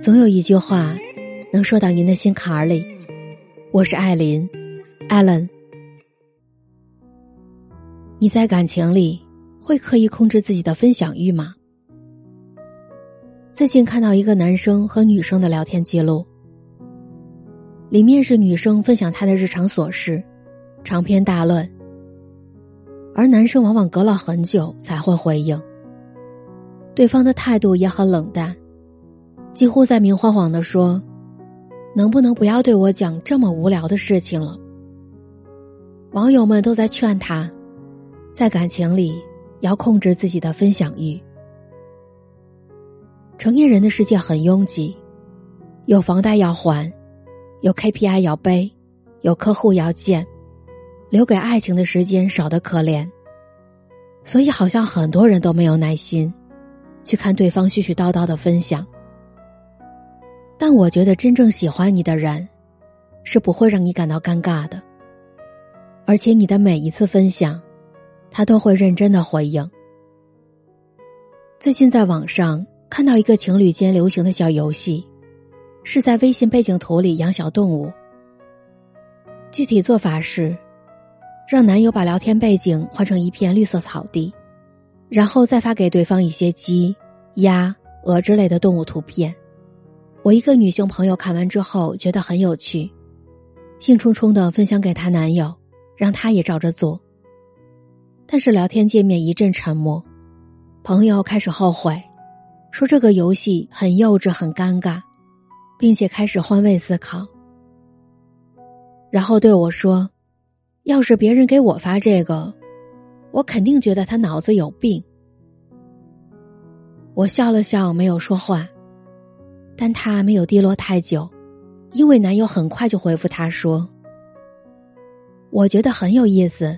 总有一句话能说到您的心坎儿里。我是艾琳，Allen。你在感情里会刻意控制自己的分享欲吗？最近看到一个男生和女生的聊天记录，里面是女生分享她的日常琐事，长篇大论，而男生往往隔了很久才会回应，对方的态度也很冷淡。几乎在明晃晃的说：“能不能不要对我讲这么无聊的事情了？”网友们都在劝他，在感情里要控制自己的分享欲。成年人的世界很拥挤，有房贷要还，有 KPI 要背，有客户要见，留给爱情的时间少得可怜，所以好像很多人都没有耐心去看对方絮絮叨叨的分享。但我觉得真正喜欢你的人，是不会让你感到尴尬的。而且你的每一次分享，他都会认真的回应。最近在网上看到一个情侣间流行的小游戏，是在微信背景图里养小动物。具体做法是，让男友把聊天背景换成一片绿色草地，然后再发给对方一些鸡、鸭、鹅之类的动物图片。我一个女性朋友看完之后觉得很有趣，兴冲冲的分享给她男友，让他也照着做。但是聊天界面一阵沉默，朋友开始后悔，说这个游戏很幼稚、很尴尬，并且开始换位思考，然后对我说：“要是别人给我发这个，我肯定觉得他脑子有病。”我笑了笑，没有说话。但她没有低落太久，因为男友很快就回复她说：“我觉得很有意思，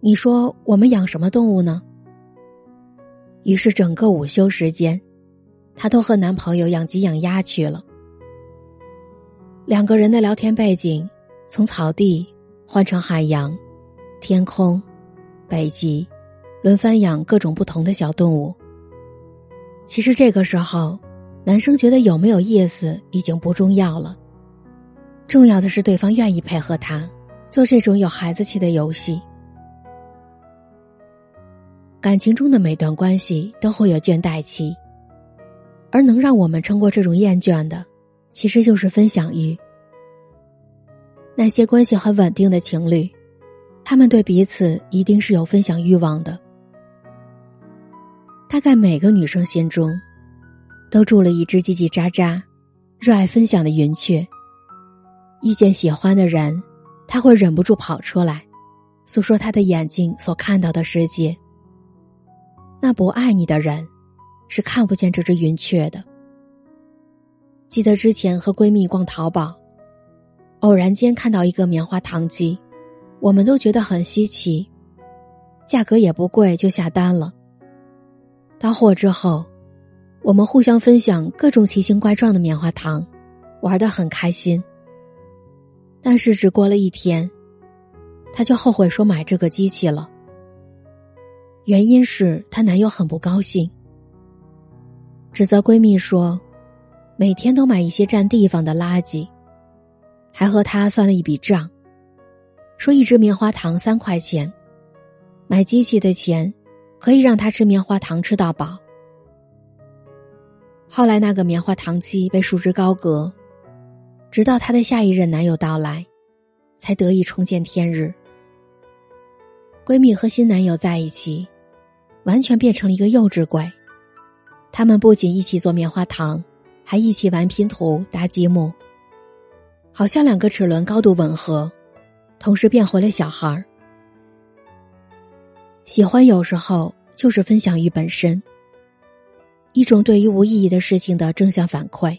你说我们养什么动物呢？”于是整个午休时间，她都和男朋友养鸡养鸭去了。两个人的聊天背景从草地换成海洋、天空、北极，轮番养各种不同的小动物。其实这个时候。男生觉得有没有意思已经不重要了，重要的是对方愿意配合他做这种有孩子气的游戏。感情中的每段关系都会有倦怠期，而能让我们撑过这种厌倦的，其实就是分享欲。那些关系很稳定的情侣，他们对彼此一定是有分享欲望的。大概每个女生心中。都住了一只叽叽喳喳、热爱分享的云雀。遇见喜欢的人，他会忍不住跑出来，诉说他的眼睛所看到的世界。那不爱你的人，是看不见这只云雀的。记得之前和闺蜜逛淘宝，偶然间看到一个棉花糖机，我们都觉得很稀奇，价格也不贵，就下单了。到货之后。我们互相分享各种奇形怪状的棉花糖，玩得很开心。但是只过了一天，她就后悔说买这个机器了。原因是她男友很不高兴，指责闺蜜说，每天都买一些占地方的垃圾，还和她算了一笔账，说一只棉花糖三块钱，买机器的钱可以让她吃棉花糖吃到饱。后来，那个棉花糖机被束之高阁，直到她的下一任男友到来，才得以重见天日。闺蜜和新男友在一起，完全变成了一个幼稚鬼。他们不仅一起做棉花糖，还一起玩拼图、搭积木，好像两个齿轮高度吻合，同时变回了小孩儿。喜欢有时候就是分享欲本身。一种对于无意义的事情的正向反馈。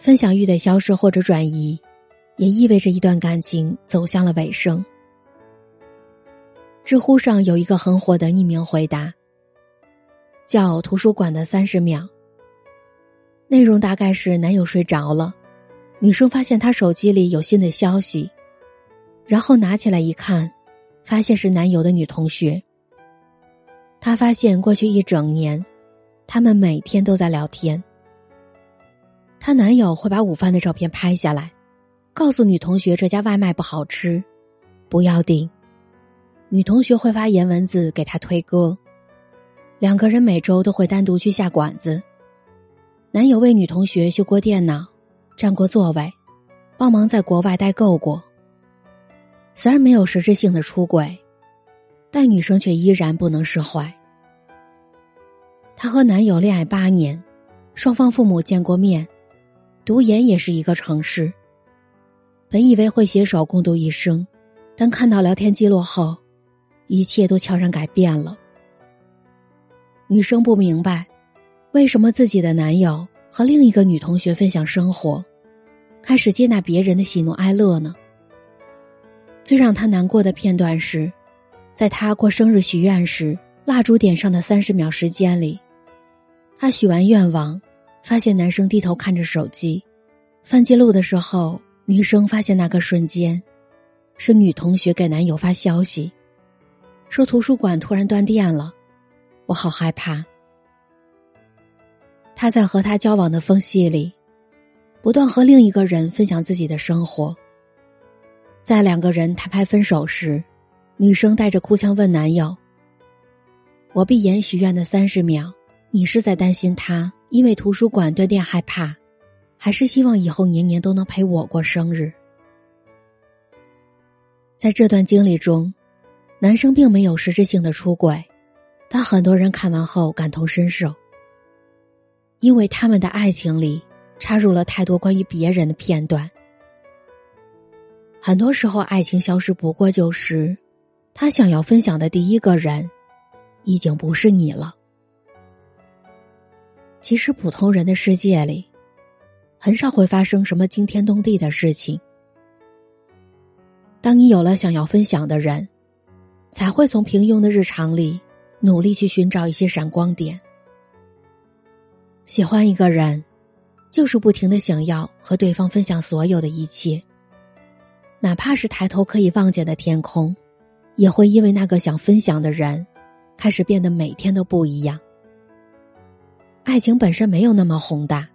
分享欲的消失或者转移，也意味着一段感情走向了尾声。知乎上有一个很火的匿名回答，叫“图书馆的三十秒”。内容大概是男友睡着了，女生发现他手机里有新的消息，然后拿起来一看，发现是男友的女同学。她发现过去一整年。他们每天都在聊天，她男友会把午饭的照片拍下来，告诉女同学这家外卖不好吃，不要订。女同学会发言文字给他推歌，两个人每周都会单独去下馆子。男友为女同学修过电脑，占过座位，帮忙在国外代购过。虽然没有实质性的出轨，但女生却依然不能释怀。她和男友恋爱八年，双方父母见过面，读研也是一个城市。本以为会携手共度一生，但看到聊天记录后。一切都悄然改变了。女生不明白，为什么自己的男友和另一个女同学分享生活，开始接纳别人的喜怒哀乐呢？最让她难过的片段是，在她过生日许愿时，蜡烛点上的三十秒时间里，她许完愿望，发现男生低头看着手机，翻记录的时候，女生发现那个瞬间，是女同学给男友发消息。说图书馆突然断电了，我好害怕。他在和他交往的缝隙里，不断和另一个人分享自己的生活。在两个人谈判分手时，女生带着哭腔问男友：“我闭眼许愿的三十秒，你是在担心他因为图书馆断电害怕，还是希望以后年年都能陪我过生日？”在这段经历中。男生并没有实质性的出轨，但很多人看完后感同身受，因为他们的爱情里插入了太多关于别人的片段。很多时候，爱情消失不过就是他想要分享的第一个人，已经不是你了。其实，普通人的世界里，很少会发生什么惊天动地的事情。当你有了想要分享的人。才会从平庸的日常里努力去寻找一些闪光点。喜欢一个人，就是不停的想要和对方分享所有的一切，哪怕是抬头可以望见的天空，也会因为那个想分享的人，开始变得每天都不一样。爱情本身没有那么宏大，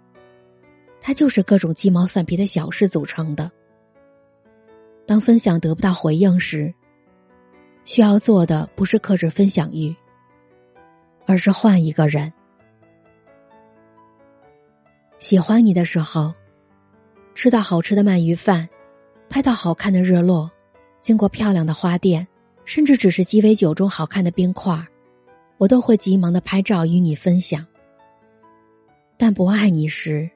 它就是各种鸡毛蒜皮的小事组成的。当分享得不到回应时，需要做的不是克制分享欲，而是换一个人。喜欢你的时候，吃到好吃的鳗鱼饭，拍到好看的日落，经过漂亮的花店，甚至只是鸡尾酒中好看的冰块我都会急忙的拍照与你分享。但不爱你时，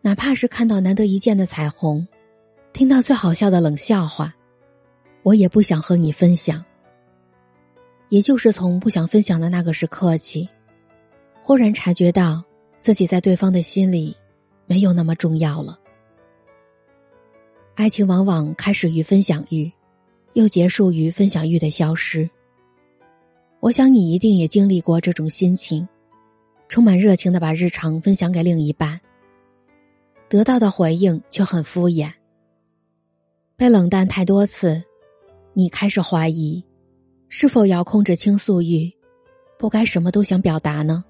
哪怕是看到难得一见的彩虹，听到最好笑的冷笑话，我也不想和你分享。也就是从不想分享的那个时刻起，忽然察觉到自己在对方的心里没有那么重要了。爱情往往开始于分享欲，又结束于分享欲的消失。我想你一定也经历过这种心情，充满热情的把日常分享给另一半，得到的回应却很敷衍。被冷淡太多次，你开始怀疑。是否要控制倾诉欲，不该什么都想表达呢？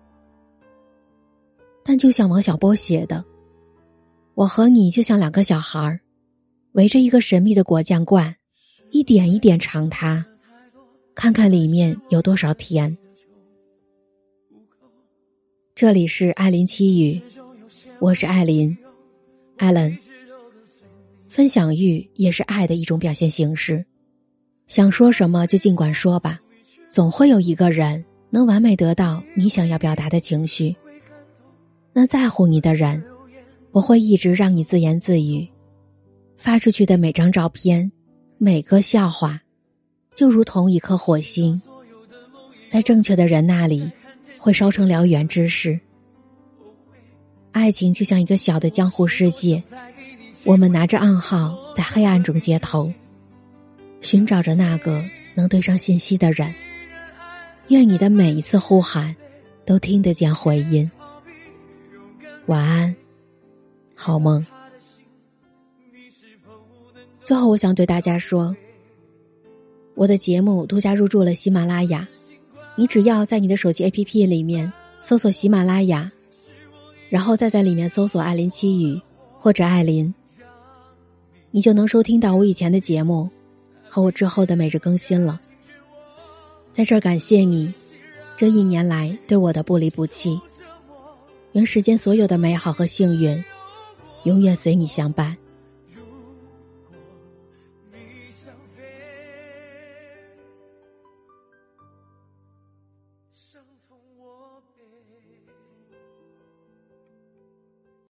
但就像王小波写的，我和你就像两个小孩儿，围着一个神秘的果酱罐，一点一点尝它，看看里面有多少甜。这里是艾琳七语，我是艾琳，艾伦。分享欲也是爱的一种表现形式。想说什么就尽管说吧，总会有一个人能完美得到你想要表达的情绪。那在乎你的人，不会一直让你自言自语，发出去的每张照片、每个笑话，就如同一颗火星，在正确的人那里会烧成燎原之势。爱情就像一个小的江湖世界，我们拿着暗号在黑暗中接头。寻找着那个能对上信息的人，愿你的每一次呼喊都听得见回音。晚安，好梦。最后，我想对大家说，我的节目独家入驻了喜马拉雅，你只要在你的手机 APP 里面搜索喜马拉雅，然后再在里面搜索“艾琳七语”或者“艾琳”，你就能收听到我以前的节目和我之后的每日更新了。在这儿感谢你这一年来对我的不离不弃，愿世间所有的美好和幸运永远随你相伴。